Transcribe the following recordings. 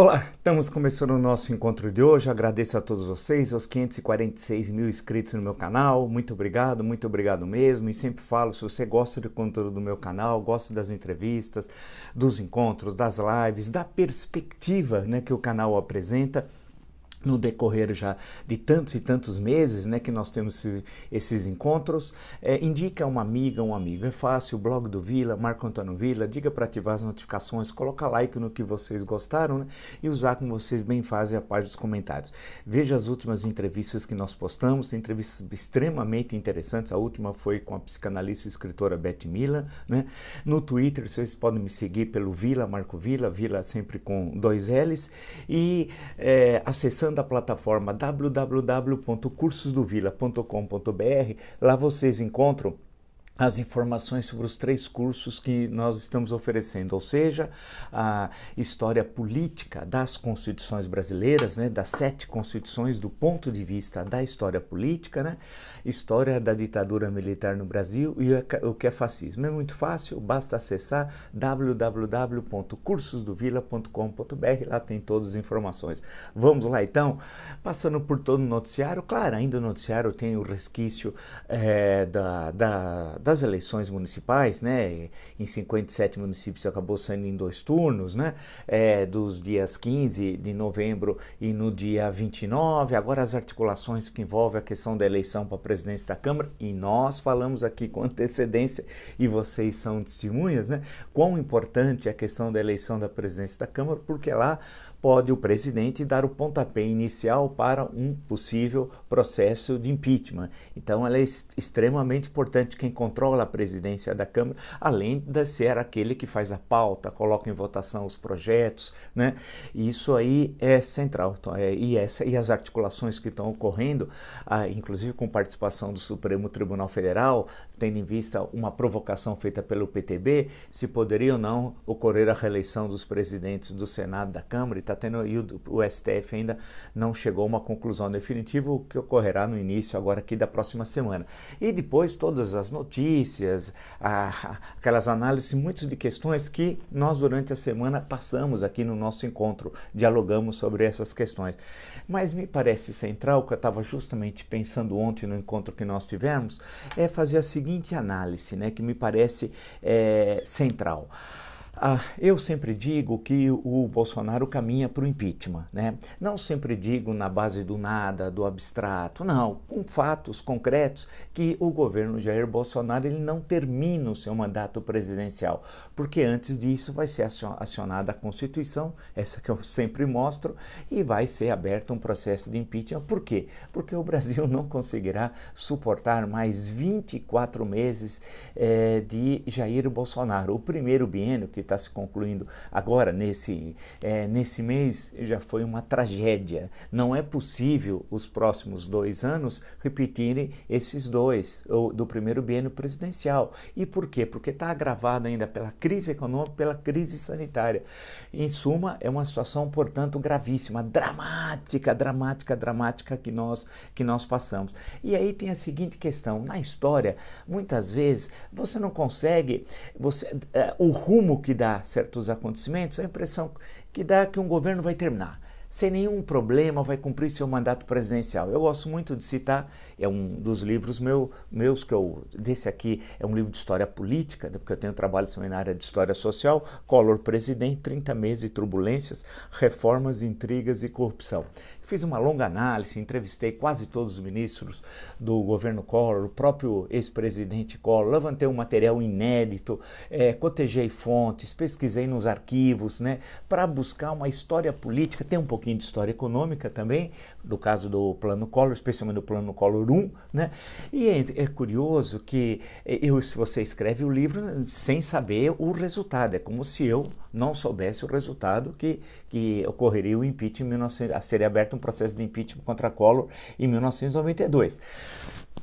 Olá, estamos começando o nosso encontro de hoje. Agradeço a todos vocês, aos 546 mil inscritos no meu canal. Muito obrigado, muito obrigado mesmo. E sempre falo: se você gosta do conteúdo do meu canal, gosta das entrevistas, dos encontros, das lives, da perspectiva né, que o canal apresenta no decorrer já de tantos e tantos meses né, que nós temos esses, esses encontros, é, indica uma amiga, um amigo. É fácil, o blog do Vila, Marco Antônio Vila, diga para ativar as notificações, coloca like no que vocês gostaram né, e usar como vocês bem fazem a parte dos comentários. Veja as últimas entrevistas que nós postamos, tem entrevistas extremamente interessantes. A última foi com a psicanalista e escritora Beth Mila. Né? No Twitter, vocês podem me seguir pelo Vila, Marco Vila, Vila sempre com dois L's, e é, acessando acessando a plataforma www.cursosdovila.com.br, lá vocês encontram as informações sobre os três cursos que nós estamos oferecendo, ou seja, a história política das constituições brasileiras, né, das sete constituições do ponto de vista da história política, né, história da ditadura militar no Brasil e o que é fascismo. É muito fácil, basta acessar www.cursosdovila.com.br, lá tem todas as informações. Vamos lá então, passando por todo o noticiário, claro, ainda o noticiário tem o resquício é, da, da das eleições municipais, né, em 57 municípios acabou saindo em dois turnos, né, é, dos dias 15 de novembro e no dia 29, agora as articulações que envolvem a questão da eleição para a presidência da Câmara, e nós falamos aqui com antecedência, e vocês são testemunhas, né, quão importante é a questão da eleição da presidência da Câmara, porque lá pode o presidente dar o pontapé inicial para um possível processo de impeachment. Então, ela é extremamente importante quem controla a presidência da Câmara, além de ser aquele que faz a pauta, coloca em votação os projetos, né? Isso aí é central. Então, é, e, essa, e as articulações que estão ocorrendo, ah, inclusive com participação do Supremo Tribunal Federal, tendo em vista uma provocação feita pelo PTB, se poderia ou não ocorrer a reeleição dos presidentes do Senado da Câmara está tendo e o, o, STF ainda não chegou a uma conclusão definitiva, o que ocorrerá no início agora aqui da próxima semana. E depois todas as notícias, a, aquelas análises, muitas de questões que nós durante a semana passamos aqui no nosso encontro, dialogamos sobre essas questões. Mas me parece central, que eu estava justamente pensando ontem no encontro que nós tivemos, é fazer a seguinte análise, né, que me parece é, central. Ah, eu sempre digo que o Bolsonaro caminha para o impeachment, né? Não sempre digo na base do nada, do abstrato, não, com fatos concretos que o governo Jair Bolsonaro ele não termina o seu mandato presidencial, porque antes disso vai ser acionada a Constituição, essa que eu sempre mostro, e vai ser aberto um processo de impeachment. Por quê? Porque o Brasil não conseguirá suportar mais 24 meses eh, de Jair Bolsonaro. O primeiro biênio que está se concluindo agora, nesse, é, nesse mês, já foi uma tragédia. Não é possível os próximos dois anos repetirem esses dois, ou, do primeiro biênio presidencial. E por quê? Porque está agravado ainda pela crise econômica, pela crise sanitária. Em suma, é uma situação, portanto, gravíssima, dramática, dramática, dramática que nós, que nós passamos. E aí tem a seguinte questão: na história, muitas vezes você não consegue, você, uh, o rumo que dá certos acontecimentos, a impressão que dá que um governo vai terminar sem nenhum problema, vai cumprir seu mandato presidencial. Eu gosto muito de citar, é um dos livros meu, meus que eu. Desse aqui é um livro de história política, né, porque eu tenho trabalho também na área de história social. Collor presidente, 30 meses de turbulências, reformas, intrigas e corrupção. Fiz uma longa análise, entrevistei quase todos os ministros do governo Collor, o próprio ex-presidente Collor, levantei um material inédito, é, cotejei fontes, pesquisei nos arquivos, né, para buscar uma história política. Tem um pouquinho de história econômica também, do caso do Plano Collor, especialmente do Plano Collor 1, né? E é, é curioso que eh, eu, se você escreve o livro sem saber o resultado, é como se eu não soubesse o resultado que, que ocorreria o impeachment 1900, seria aberto um processo de impeachment contra Collor em 1992.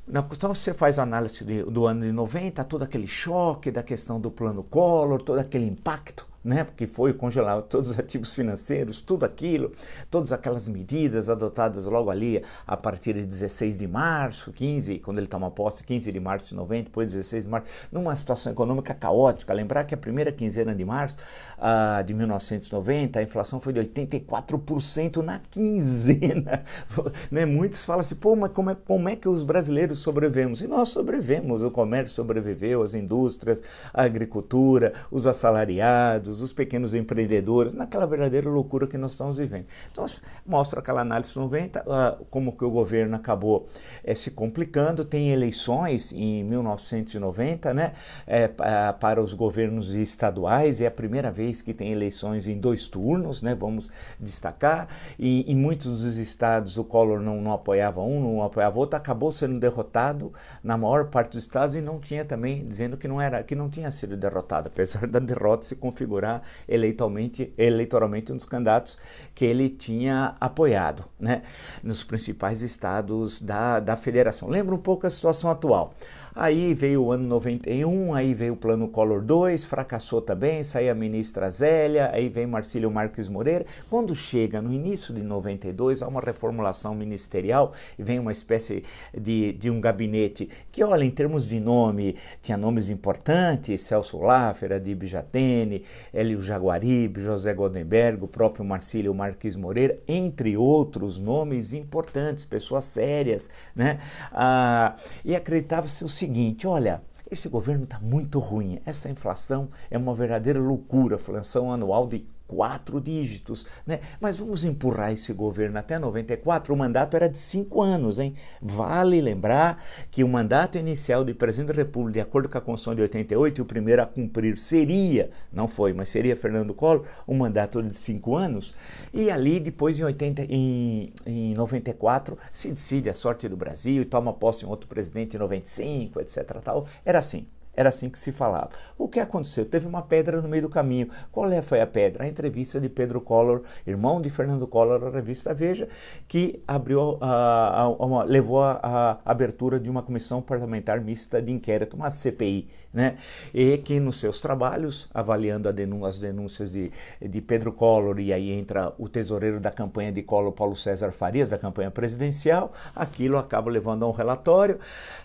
Então você faz a análise do ano de 90, todo aquele choque da questão do plano Collor, todo aquele impacto né? Porque foi congelar todos os ativos financeiros, tudo aquilo, todas aquelas medidas adotadas logo ali a partir de 16 de março, 15, quando ele toma posse, 15 de março de 90, depois 16 de março, numa situação econômica caótica. Lembrar que a primeira quinzena de março uh, de 1990, a inflação foi de 84% na quinzena. né? Muitos falam assim, pô, mas como é, como é que os brasileiros sobrevivemos? E nós sobrevivemos, o comércio sobreviveu, as indústrias, a agricultura, os assalariados, os pequenos empreendedores, naquela verdadeira loucura que nós estamos vivendo. Então, mostra aquela análise 90, uh, como que o governo acabou é, se complicando, tem eleições em 1990, né, é, para os governos estaduais, é a primeira vez que tem eleições em dois turnos, né, vamos destacar, e em muitos dos estados o Collor não, não apoiava um, não apoiava outro, acabou sendo derrotado na maior parte dos estados e não tinha também, dizendo que não era, que não tinha sido derrotado, apesar da derrota se configurar eleitoralmente, eleitoralmente um dos candidatos que ele tinha apoiado, né, nos principais estados da, da federação. Lembra um pouco a situação atual. Aí veio o ano 91, aí veio o plano Collor 2, fracassou também, saiu a ministra Zélia, aí vem Marcílio Marques Moreira. Quando chega no início de 92, há uma reformulação ministerial e vem uma espécie de, de um gabinete que, olha, em termos de nome, tinha nomes importantes, Celso Laffer, Adib Jatene, Hélio Jaguaribe, José Goldenberg, o próprio Marcílio Marques Moreira, entre outros nomes importantes, pessoas sérias, né? Ah, e acreditava-se o seguinte, seguinte: olha, esse governo está muito ruim, essa inflação é uma verdadeira loucura, inflação anual de quatro dígitos, né? Mas vamos empurrar esse governo até 94. O mandato era de cinco anos, hein? Vale lembrar que o mandato inicial de presidente da República, de acordo com a Constituição de 88, o primeiro a cumprir seria, não foi, mas seria Fernando Collor, um mandato de cinco anos. E ali, depois, em, 80, em, em 94, se decide a sorte do Brasil e toma posse um outro presidente em 95, etc. Tal. Era assim. Era assim que se falava. O que aconteceu? Teve uma pedra no meio do caminho. Qual é, foi a pedra? A entrevista de Pedro Collor, irmão de Fernando Collor, à revista Veja, que abriu, a, a, a, levou à abertura de uma comissão parlamentar mista de inquérito, uma CPI, né? E que nos seus trabalhos, avaliando denun as denúncias de, de Pedro Collor, e aí entra o tesoureiro da campanha de Collor, Paulo César Farias, da campanha presidencial, aquilo acaba levando a um relatório.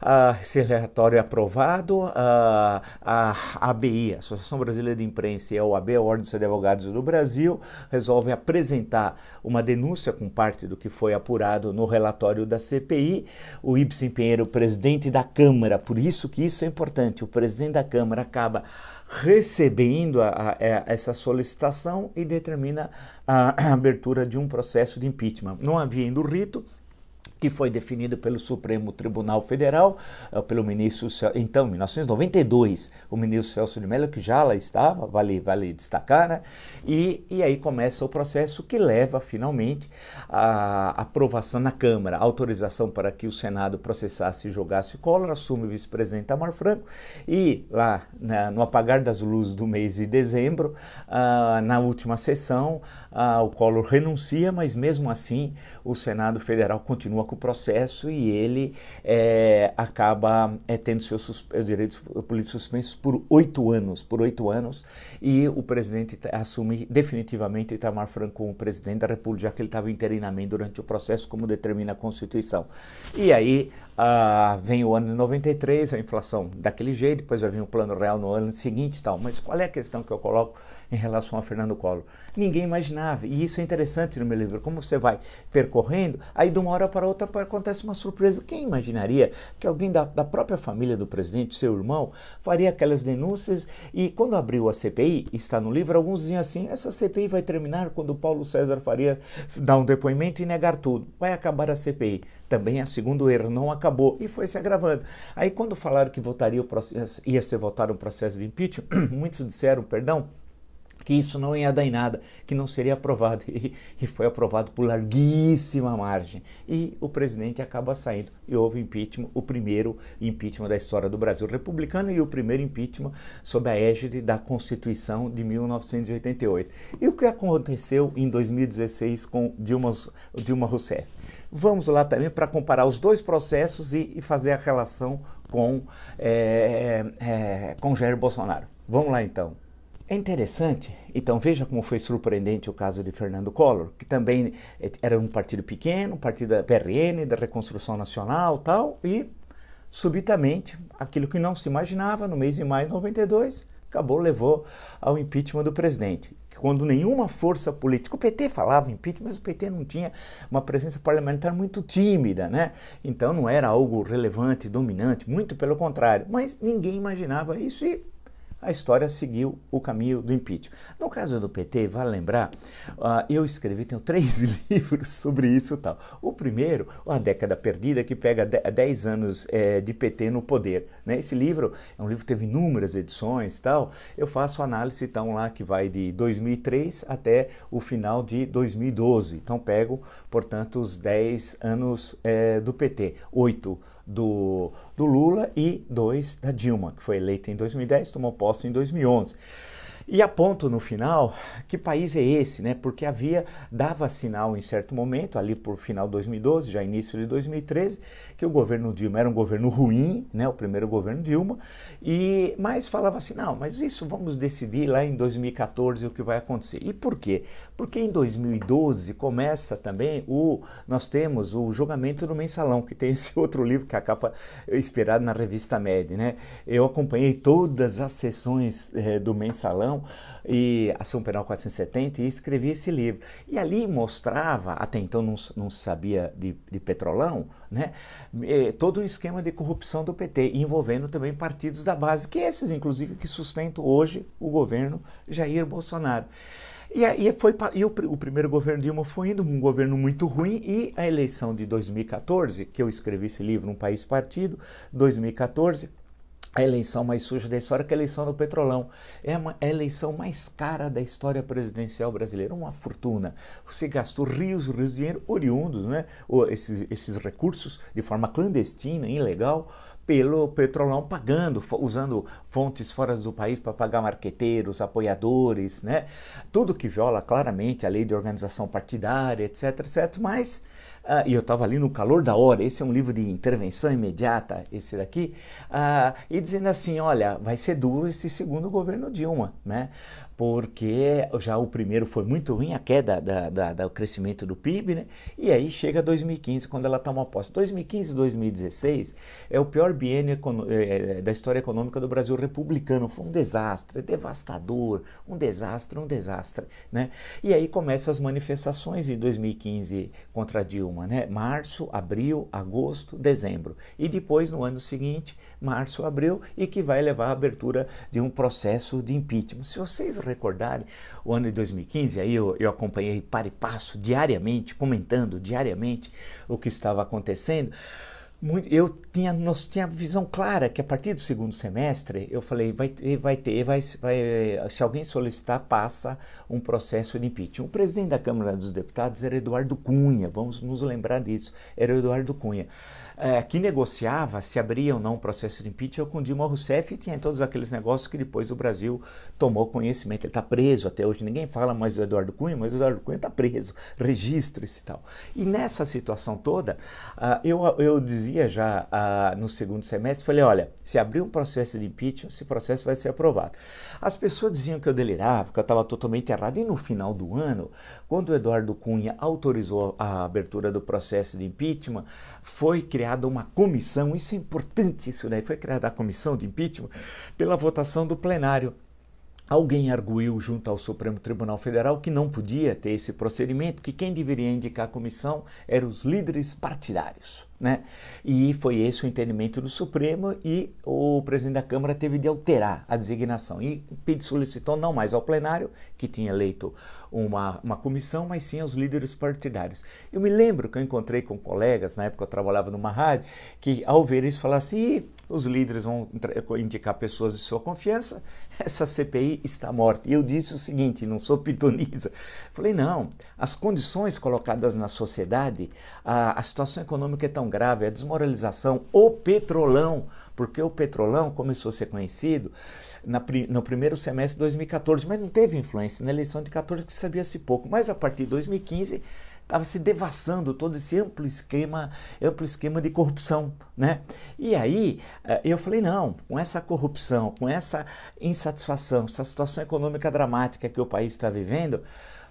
Uh, esse relatório é aprovado. A ABI, Associação Brasileira de Imprensa, e a OAB, a Ordem dos Advogados do Brasil, resolvem apresentar uma denúncia com parte do que foi apurado no relatório da CPI. O Ibsen Pinheiro, presidente da Câmara, por isso que isso é importante, o presidente da Câmara acaba recebendo a, a, a essa solicitação e determina a, abertura de um processo de impeachment. Não havia rito, que foi definido pelo Supremo Tribunal Federal, eh, pelo ministro, então, em 1992, o ministro Celso de Mello, que já lá estava, vale, vale destacar, né? e, e aí começa o processo que leva finalmente à aprovação na Câmara, autorização para que o Senado processasse e jogasse Collor, assume o vice-presidente Amar Franco, e lá na, no apagar das luzes do mês de dezembro, ah, na última sessão, ah, o Collor renuncia, mas mesmo assim o Senado Federal continua o processo e ele é, acaba é, tendo seus direitos políticos suspensos por oito anos, por oito anos, e o presidente assume definitivamente Itamar Franco como presidente da República, já que ele estava interinamente durante o processo, como determina a Constituição. E aí ah, vem o ano de 93, a inflação daquele jeito, depois vai vir o plano real no ano seguinte e tal. Mas qual é a questão que eu coloco em relação a Fernando Collor? Ninguém imaginava, e isso é interessante no meu livro, como você vai percorrendo, aí de uma hora para outra acontece uma surpresa. Quem imaginaria que alguém da, da própria família do presidente, seu irmão, faria aquelas denúncias e quando abriu a CPI, está no livro, alguns diziam assim, essa CPI vai terminar quando Paulo César Faria dar um depoimento e negar tudo. Vai acabar a CPI. Também a segundo erro, não acabou e foi se agravando. Aí quando falaram que votaria o processo, ia ser votado um processo de impeachment, muitos disseram, perdão, que isso não ia dar em nada, que não seria aprovado. E, e, foi aprovado por larguíssima margem. E o presidente acaba saindo. E houve impeachment, o primeiro impeachment da história do Brasil republicano e o primeiro impeachment sob a égide da Constituição de 1988. E o que aconteceu em 2016 com Dilma, Dilma Rousseff? Vamos lá também para comparar os dois processos e, e fazer a relação com, é, é, com Jair Bolsonaro. Vamos lá então. É interessante, então veja como foi surpreendente o caso de Fernando Collor, que também eh, era um partido pequeno, um partido da PRN, da Reconstrução Nacional tal, e subitamente, aquilo que não se imaginava, no mês de maio de 92, acabou, levou ao impeachment do presidente. Quando nenhuma força política, o PT falava impeachment, mas o PT não tinha uma presença parlamentar muito tímida, né? Então não era algo relevante, dominante, muito pelo contrário. Mas ninguém imaginava isso e a história seguiu o caminho do impeachment. No caso do PT, vale lembrar, uh, eu escrevi, tenho três livros sobre isso e tal. O primeiro, A Década Perdida, que pega 10 anos é, de PT no poder. Né? Esse livro é um livro que teve inúmeras edições e tal. Eu faço análise então lá que vai de 2003 até o final de 2012. Então pego, portanto, os 10 anos é, do PT. Oito do, do Lula e dois da Dilma, que foi eleita em 2010, tomou posse em 2011. E aponto no final que país é esse, né? Porque havia, dava sinal em certo momento, ali por final de 2012, já início de 2013, que o governo Dilma era um governo ruim, né? O primeiro governo Dilma, e mas falava assim, não, mas isso vamos decidir lá em 2014 o que vai acontecer. E por quê? Porque em 2012 começa também o, nós temos o julgamento do mensalão, que tem esse outro livro que é a capa esperado na revista Med, né? Eu acompanhei todas as sessões eh, do mensalão e Ação Penal 470 e escrevi esse livro. E ali mostrava, até então não, não sabia de, de petrolão, né, todo o esquema de corrupção do PT, envolvendo também partidos da base, que esses, inclusive, que sustentam hoje o governo Jair Bolsonaro. E, e, foi, e o, o, primeiro governo Dilma foi indo, um governo muito ruim, e a eleição de 2014, que eu escrevi esse livro, Um País Partido, 2014, a eleição mais suja da história, que é a eleição do Petrolão. É a, é a eleição mais cara da história presidencial brasileira, uma fortuna. Você gastou rios e rios de dinheiro oriundos, né? esses, esses recursos de forma clandestina, ilegal, pelo Petrolão pagando, usando fontes fora do país para pagar marqueteiros, apoiadores, né? Tudo que viola claramente a lei de organização partidária, etc, etc, mas Uh, e eu estava ali no calor da hora, esse é um livro de intervenção imediata, esse daqui, uh, e dizendo assim, olha, vai ser duro esse segundo governo Dilma, né? Porque já o primeiro foi muito ruim, a queda da, da, do crescimento do PIB, né? E aí chega 2015, quando ela toma posse. 2015 e 2016 é o pior biênio é, da história econômica do Brasil republicano. Foi um desastre, devastador, um desastre, um desastre, né? E aí começam as manifestações em 2015 contra Dilma, né? Março, abril, agosto, dezembro. E depois, no ano seguinte, março, abril, e que vai levar à abertura de um processo de impeachment. Se vocês recordarem, o ano de 2015, aí eu, eu acompanhei para e passo diariamente, comentando diariamente o que estava acontecendo. Muito, eu tinha, nós tinha visão clara que a partir do segundo semestre, eu falei, vai, vai ter, vai, vai, se alguém solicitar, passa um processo de impeachment. O presidente da Câmara dos Deputados era Eduardo Cunha, vamos nos lembrar disso, era Eduardo Cunha é, que negociava se abria ou não um processo de impeachment com Dilma Rousseff e tinha todos aqueles negócios que depois o Brasil tomou conhecimento. Ele está preso até hoje, ninguém fala mais do Eduardo Cunha, mas o Eduardo Cunha está preso, registre-se e tal. E nessa situação toda, uh, eu, eu dizia já uh, no segundo semestre, falei, olha, se abrir um processo de impeachment, esse processo vai ser aprovado. As pessoas diziam que eu delirava, que eu estava totalmente errado, e no final do ano, quando o Eduardo Cunha autorizou a abertura do processo de impeachment, foi criado criada uma comissão, isso é importante, isso daí, foi criada a comissão de impeachment pela votação do plenário. Alguém arguiu junto ao Supremo Tribunal Federal que não podia ter esse procedimento, que quem deveria indicar a comissão eram os líderes partidários. Né? E foi esse o entendimento do Supremo e o presidente da Câmara teve de alterar a designação e solicitou não mais ao plenário, que tinha eleito uma, uma comissão, mas sim aos líderes partidários. Eu me lembro que eu encontrei com colegas, na época eu trabalhava numa rádio, que ao ver isso falaram assim, os líderes vão indicar pessoas de sua confiança, essa CPI está morta. E eu disse o seguinte, não sou pitoniza, falei, não, as condições colocadas na sociedade, a, a situação econômica é tão grave, a desmoralização, o petrolão, porque o petrolão começou a ser conhecido na, no primeiro semestre de 2014, mas não teve influência na eleição de 14 que sabia-se pouco. Mas a partir de 2015 estava se devassando todo esse amplo esquema, amplo esquema de corrupção, né? E aí eh, eu falei não, com essa corrupção, com essa insatisfação, essa situação econômica dramática que o país está vivendo,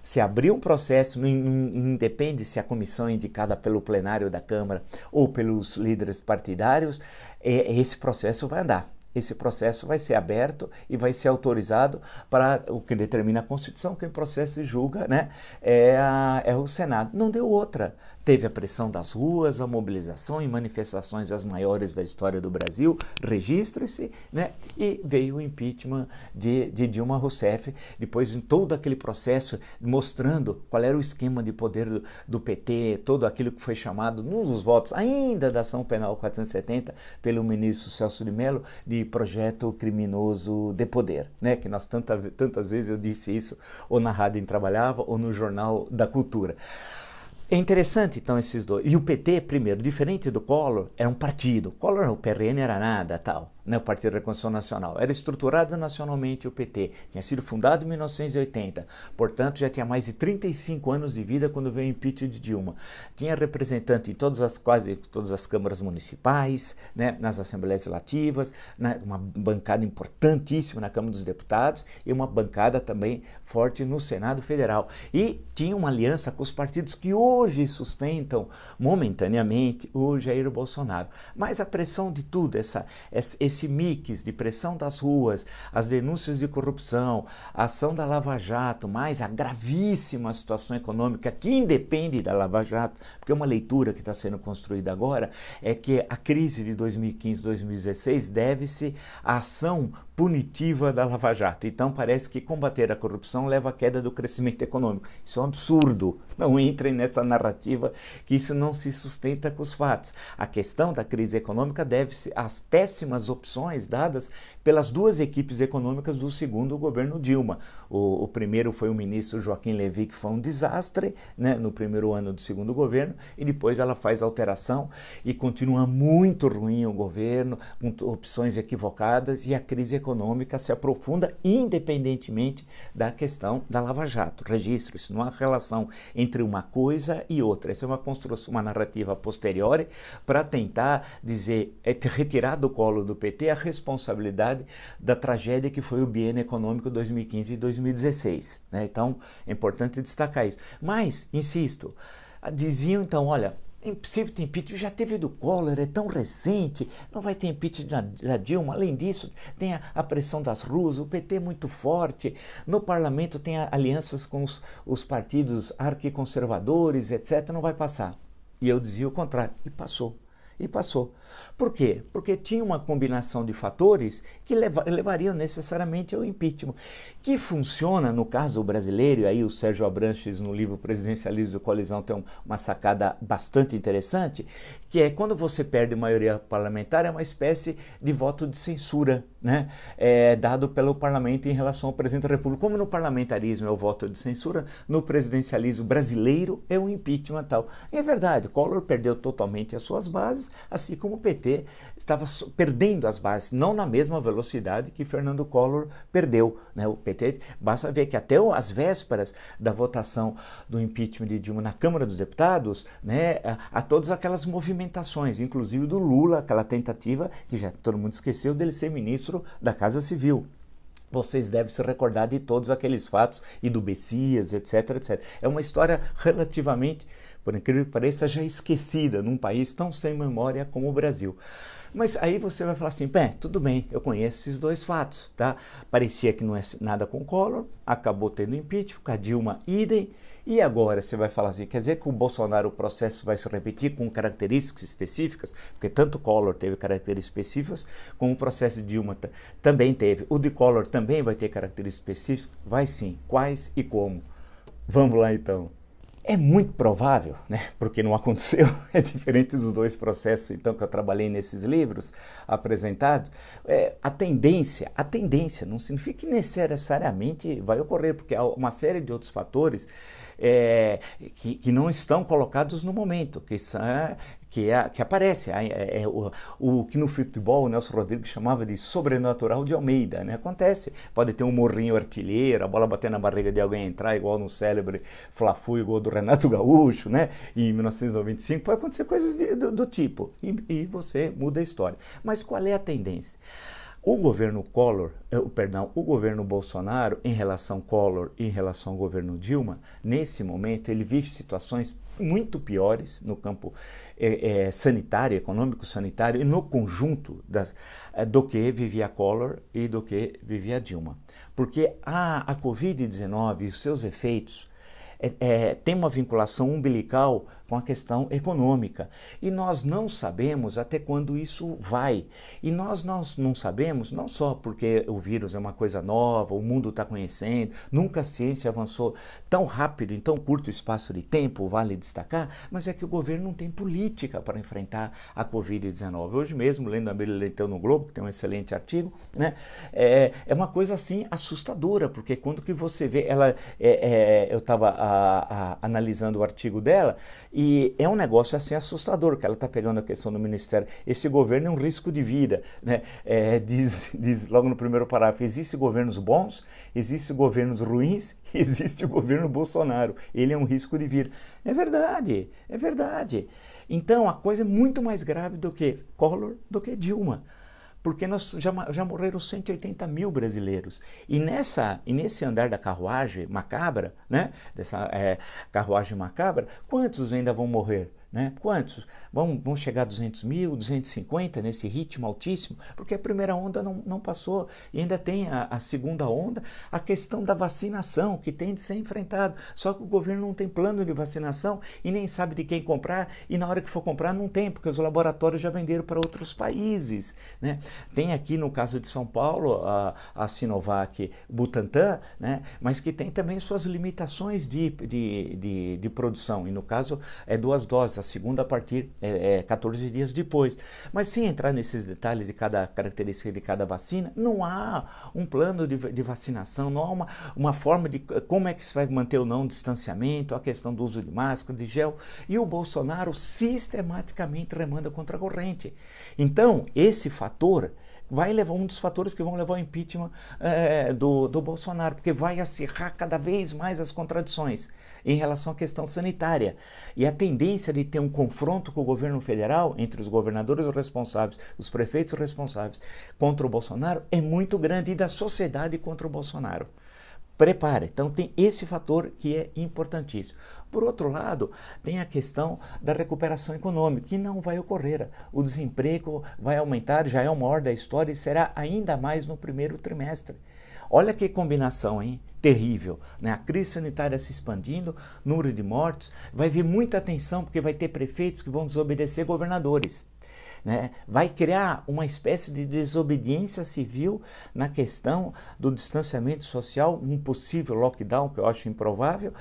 se abrir um processo, não, independe se a comissão é indicada pelo plenário da Câmara ou pelos líderes partidários, é, esse processo vai andar esse processo vai ser aberto e vai ser autorizado para o que determina a Constituição, quem processo e julga né, é, a, é o Senado. Não deu outra. Teve a pressão das ruas, a mobilização e manifestações as maiores da história do Brasil, registre-se, né? E veio o impeachment de, de Dilma Rousseff, depois em todo aquele processo mostrando qual era o esquema de poder do, do PT, todo aquilo que foi chamado nos votos ainda da ação penal 470 pelo ministro Celso de Mello de projeto criminoso de poder, né? Que nós tanta, tantas vezes eu disse isso ou na rádio em Trabalhava ou no Jornal da Cultura. É interessante, então, esses dois. E o PT, primeiro, diferente do Collor, era um partido. Collor, o PRN era nada, tal né, o Partido da Reconstrução Nacional. Era estruturado nacionalmente o PT, tinha sido fundado em 1980, portanto já tinha mais de 35 anos de vida quando veio o impeachment de Dilma. Tinha representante em todas as quase todas as câmaras municipais, né, nas assembleias legislativas, uma bancada importantíssima na Câmara dos Deputados e uma bancada também forte no Senado Federal. E tinha uma aliança com os partidos que hoje sustentam momentaneamente o Jair Bolsonaro. Mas a pressão de tudo, essa, esse esse mix de pressão das ruas, as denúncias de corrupção, a ação da Lava Jato, mais a gravíssima situação econômica que independe da Lava Jato, porque uma leitura que está sendo construída agora é que a crise de 2015-2016 deve-se à ação punitiva da Lava Jato. Então parece que combater a corrupção leva à queda do crescimento econômico. Isso é um absurdo. Não entrem nessa narrativa que isso não se sustenta com os fatos. A questão da crise econômica deve-se às péssimas opções dadas pelas duas equipes econômicas do segundo governo Dilma. O, o primeiro foi o ministro Joaquim Levy, que foi um desastre né, no primeiro ano do segundo governo, e depois ela faz alteração e continua muito ruim o governo, com opções equivocadas, e a crise econômica econômica se aprofunda independentemente da questão da Lava Jato. Registro, isso não há relação entre uma coisa e outra. Isso é uma construção, uma narrativa posteriori para tentar dizer, é retirar do colo do PT a responsabilidade da tragédia que foi o biênio econômico 2015 e 2016. Né? Então, é importante destacar isso. Mas, insisto, diziam então, olha, impossível ter impeachment, já teve do Collor, é tão recente, não vai ter impeachment da, Dilma. Além disso, tem a, a, pressão das ruas, o PT é muito forte, no parlamento tem a, alianças com os, os partidos arquiconservadores, etc. Não vai passar. E eu dizia o contrário, e passou e passou. Por quê? Porque tinha uma combinação de fatores que leva, levariam necessariamente ao impeachment, que funciona no caso brasileiro, e aí o Sérgio Abranches no livro Presidencialismo de Colisão tem uma sacada bastante interessante, que é quando você perde maioria parlamentar, é uma espécie de voto de censura, né? É, dado pelo parlamento em relação ao presidente da República. Como no parlamentarismo é o voto de censura, no presidencialismo brasileiro é o impeachment tal. E é verdade, Collor perdeu totalmente as suas bases, assim como PT estava perdendo as bases, não na mesma velocidade que Fernando Collor perdeu. Né? O PT, basta ver que até as vésperas da votação do impeachment de Dilma na Câmara dos Deputados, né, há todas aquelas movimentações, inclusive do Lula, aquela tentativa que já todo mundo esqueceu dele ser ministro da Casa Civil vocês devem se recordar de todos aqueles fatos e do Messias, etc, etc. É uma história relativamente por incrível que pareça, já esquecida num país tão sem memória como o Brasil. Mas aí você vai falar assim, bem, tudo bem, eu conheço esses dois fatos, tá? Parecia que não é nada com Collor, acabou tendo impeachment, com a Dilma idem, e agora você vai falar assim, quer dizer que o Bolsonaro o processo vai se repetir com características específicas, porque tanto Collor teve características específicas, como o processo de Dilma também teve. O de Collor também vai ter características específicas? Vai sim. Quais e como? Vamos lá então. É muito provável, né, porque não aconteceu, é diferente dos dois processos então que eu trabalhei nesses livros apresentados, é, a tendência, a tendência não significa que necessariamente vai ocorrer, porque há uma série de outros fatores é, que, que não estão colocados no momento, que são, que, é, que aparece, é, é, o, o, que no futebol o Nelson Rodrigues chamava de sobrenatural de Almeida, né? Acontece, pode ter um morrinho artilheiro, a bola bater na barriga de alguém entrar, igual no célebre Fla-Flu, igual do Renato Gaúcho, né? Em 1995, pode acontecer coisas de, do, do, tipo, e, e você muda a história. Mas qual é a tendência? O governo Collor, eh, perdão, o governo Bolsonaro, em relação Collor e em relação ao governo Dilma, nesse momento ele vive situações muito piores no campo é, é, sanitário, econômico sanitário e no conjunto das, do que vivia Collor e do que vivia Dilma. Porque a, a Covid-19 e os seus efeitos é, é, tem uma vinculação umbilical com a questão econômica. E nós não sabemos até quando isso vai. E nós, nós não sabemos, não só porque o vírus é uma coisa nova, o mundo está conhecendo, nunca a ciência avançou tão rápido em tão curto espaço de tempo, vale destacar, mas é que o governo não tem política para enfrentar a Covid-19. Hoje mesmo, lendo a Bíblia Leitão no Globo, que tem um excelente artigo, né, é, é uma coisa assim assustadora, porque quando que você vê, ela, é, é, eu estava analisando o artigo dela, e é um negócio assim assustador que ela está pegando a questão do ministério. Esse governo é um risco de vida. Né? É, diz, diz logo no primeiro parágrafo: existem governos bons, existem governos ruins, existe o governo Bolsonaro. Ele é um risco de vida. É verdade, é verdade. Então a coisa é muito mais grave do que Collor, do que Dilma porque nós já, já morreram 180 mil brasileiros. E, nessa, e nesse andar da carruagem macabra, né, dessa é, carruagem macabra, quantos ainda vão morrer? Né? Quantos? Vão, vão chegar a 200 mil, 250 nesse ritmo altíssimo? Porque a primeira onda não, não passou e ainda tem a, a, segunda onda, a questão da vacinação que tem de ser enfrentado. Só que o governo não tem plano de vacinação e nem sabe de quem comprar e na hora que for comprar não tem, porque os laboratórios já venderam para outros países. Né? Tem aqui no caso de São Paulo a, a Sinovac Butantan, né? mas que tem também suas limitações de, de, de, de produção e no caso é duas doses a segunda a partir é, é, 14 dias depois. Mas sem entrar nesses detalhes de cada característica de cada vacina, não há um plano de, de vacinação, não há uma, uma forma de como é que se vai manter ou não o distanciamento, a questão do uso de máscara, de gel. E o Bolsonaro sistematicamente remanda contra a corrente. Então, esse fator vai levar um dos fatores que vão levar ao impeachment é, do, do Bolsonaro, porque vai acirrar cada vez mais as contradições em relação à questão sanitária. E a tendência de ter um confronto com o governo federal, entre os governadores responsáveis, os prefeitos responsáveis contra o Bolsonaro, é muito grande, e da sociedade contra o Bolsonaro prepare. Então tem esse fator que é importantíssimo. Por outro lado, tem a questão da recuperação econômica, que não vai ocorrer. O desemprego vai aumentar, já é o maior da história e será ainda mais no primeiro trimestre. Olha que combinação, hein? Terrível. Né? A crise sanitária se expandindo, número de mortes, vai vir muita atenção, porque vai ter prefeitos que vão desobedecer governadores né, vai criar uma espécie de desobediência civil na questão do distanciamento social, um possível lockdown, que eu acho improvável,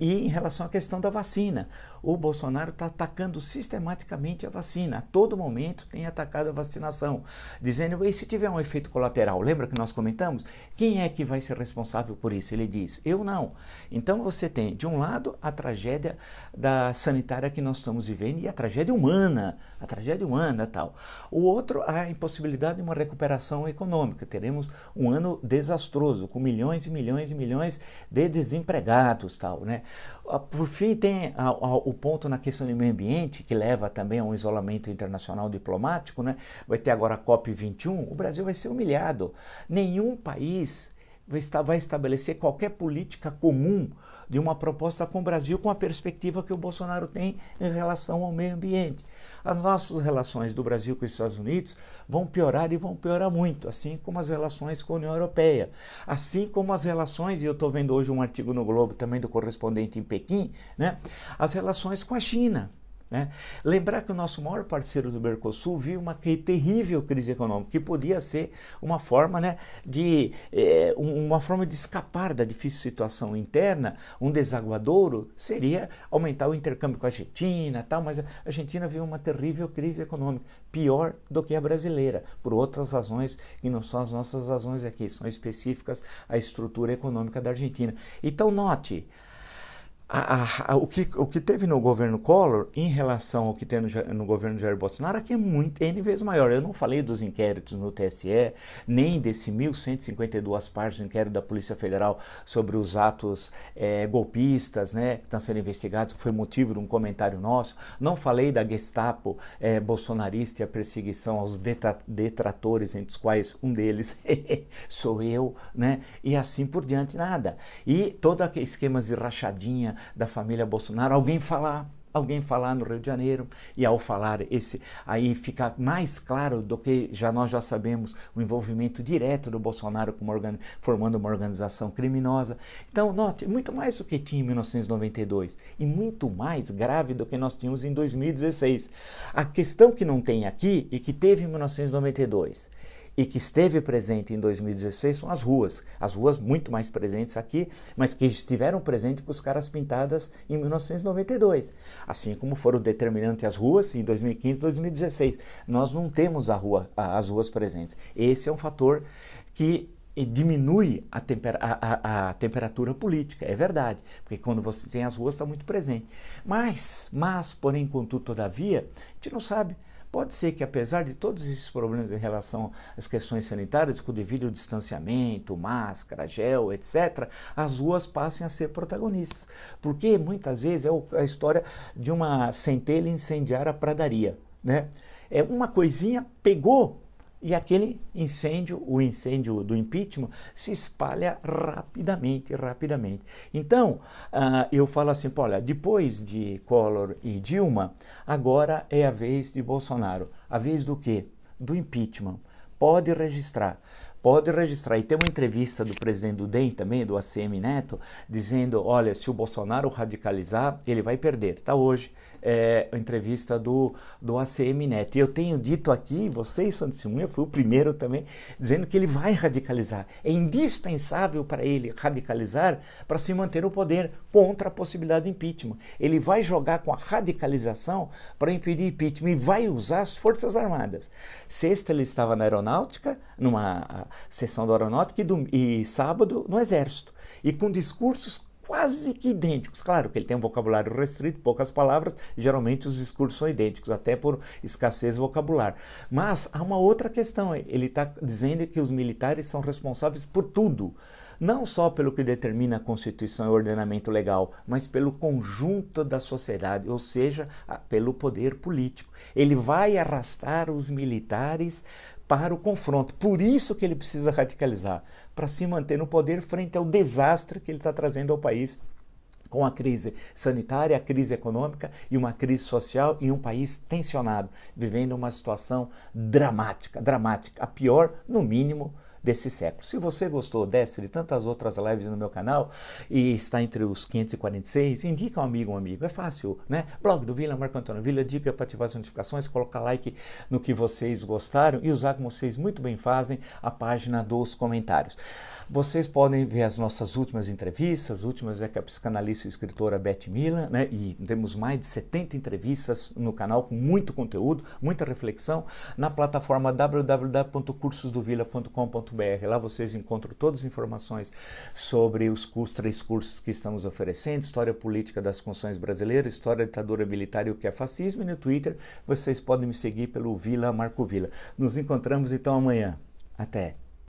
e em relação à questão da vacina. O Bolsonaro está atacando sistematicamente a vacina, a todo momento tem atacado a vacinação, dizendo, e se tiver um efeito colateral? Lembra que nós comentamos? Quem é que vai ser responsável por isso? Ele diz, eu não. Então você tem, de um lado, a tragédia da sanitária que nós estamos vivendo e a tragédia humana, a tragédia humana tal. O outro, a impossibilidade de uma recuperação econômica. Teremos um ano desastroso, com milhões e milhões e milhões de desempregados, tal, né? Ah, por fim, tem a, a, o ponto na questão do meio ambiente, que leva também a um isolamento internacional diplomático, né? Vai ter agora a COP21, o Brasil vai ser humilhado. Nenhum país vai estabelecer qualquer política comum de uma proposta com o Brasil com a perspectiva que o Bolsonaro tem em relação ao meio ambiente as nossas relações do Brasil com os Estados Unidos vão piorar e vão piorar muito, assim como as relações com a União Europeia, assim como as relações, e eu estou vendo hoje um artigo no Globo também do correspondente em Pequim, né, as relações com a China. Né? Lembrar que o nosso maior parceiro do Mercosul viu uma terrível crise econômica, que podia ser uma forma, né, de, é, uma forma de escapar da difícil situação interna, um desaguadouro seria aumentar o intercâmbio com a Argentina, tal, mas a Argentina viu uma terrível crise econômica, pior do que a brasileira, por outras razões que não são as nossas razões aqui, são específicas à estrutura econômica da Argentina. Então, note, a, a, o, que, o que teve no governo Collor em relação ao que tem no, no, governo Jair Bolsonaro aqui é muito, N vezes maior. Eu não falei dos inquéritos no TSE, nem desse 1.152 páginas do inquérito da Polícia Federal sobre os atos é, golpistas né, que estão sendo investigados, que foi motivo de um comentário nosso. Não falei da Gestapo é, bolsonarista e a perseguição aos detratores, entre os quais um deles sou eu, né? e assim por diante, nada. E todo aquele esquema de rachadinha, da família Bolsonaro, alguém falar, alguém falar no Rio de Janeiro e ao falar esse aí fica mais claro do que já nós já sabemos o envolvimento direto do Bolsonaro com uma formando uma organização criminosa. Então, note, muito mais do que tinha em 1992 e muito mais grave do que nós tínhamos em 2016. A questão que não tem aqui e que teve em 1992 e que esteve presente em 2016 são as ruas. As ruas muito mais presentes aqui, mas que estiveram presentes com os caras pintadas em 1992. Assim como foram determinantes as ruas em 2015 e 2016. Nós não temos rua, as ruas presentes. Esse é um fator que diminui a, a, a, a, temperatura política, é verdade, porque quando você tem as ruas está muito presente. Mas, mas, porém, contudo, todavia, a gente não sabe Pode ser que, apesar de todos esses problemas em relação às questões sanitárias, com o devido distanciamento, máscara, gel, etc., as ruas passem a ser protagonistas. Porque muitas vezes é a história de uma centelha incendiar a pradaria. Né? É uma coisinha pegou e aquele incêndio, o incêndio do impeachment, se espalha rapidamente, rapidamente. Então, uh, eu falo assim, olha, depois de Collor e Dilma, agora é a vez de Bolsonaro. A vez do quê? Do impeachment. Pode registrar pode registrar. E tem uma entrevista do presidente do DEM também, do ACM Neto, dizendo: olha, se o Bolsonaro radicalizar, ele vai perder. Está hoje é, entrevista do, do ACM Neto. E eu tenho dito aqui, vocês são testemunha, eu fui o primeiro também, dizendo que ele vai radicalizar. É indispensável para ele radicalizar para se manter o poder contra a possibilidade de impeachment. Ele vai jogar com a radicalização para impedir impeachment e vai usar as Forças Armadas. Sexta ele estava na aeronáutica, numa sessão da aeronáutica, e, do, e sábado no Exército. E com discursos quase que idênticos. Claro que ele tem um vocabulário restrito, poucas palavras, geralmente os discursos são idênticos, até por escassez vocabulário. Mas há uma outra questão, ele está dizendo que os militares são responsáveis por tudo. Não só pelo que determina a Constituição e o ordenamento legal, mas pelo conjunto da sociedade, ou seja, pelo poder político. Ele vai arrastar os militares para o confronto. Por isso que ele precisa radicalizar, para se manter no poder frente ao desastre que ele está trazendo ao país com a crise sanitária, a crise econômica e uma crise social em um país tensionado, vivendo uma situação dramática, dramática, a pior, no mínimo, desse século. Se você gostou dessa e de tantas outras lives no meu canal e está entre os 546, indica um amigo, um amigo. É fácil, né? Blog do Vila, Marco Antônio Vila, dica para ativar as notificações, colocar like no que vocês gostaram e usar como vocês muito bem fazem a página dos comentários. Vocês podem ver as nossas últimas entrevistas, as últimas é que a psicanalista e escritora Beth Milan, né? E temos mais de 70 entrevistas no canal com muito conteúdo, muita reflexão na plataforma www.cursosdovila.com.br Lá vocês encontram todas as informações sobre os cursos, três cursos que estamos oferecendo: História Política das Constituições Brasileiras, História da Ditadura Militar e o que é Fascismo. E no Twitter vocês podem me seguir pelo Vila Marco Vila. Nos encontramos então amanhã. Até!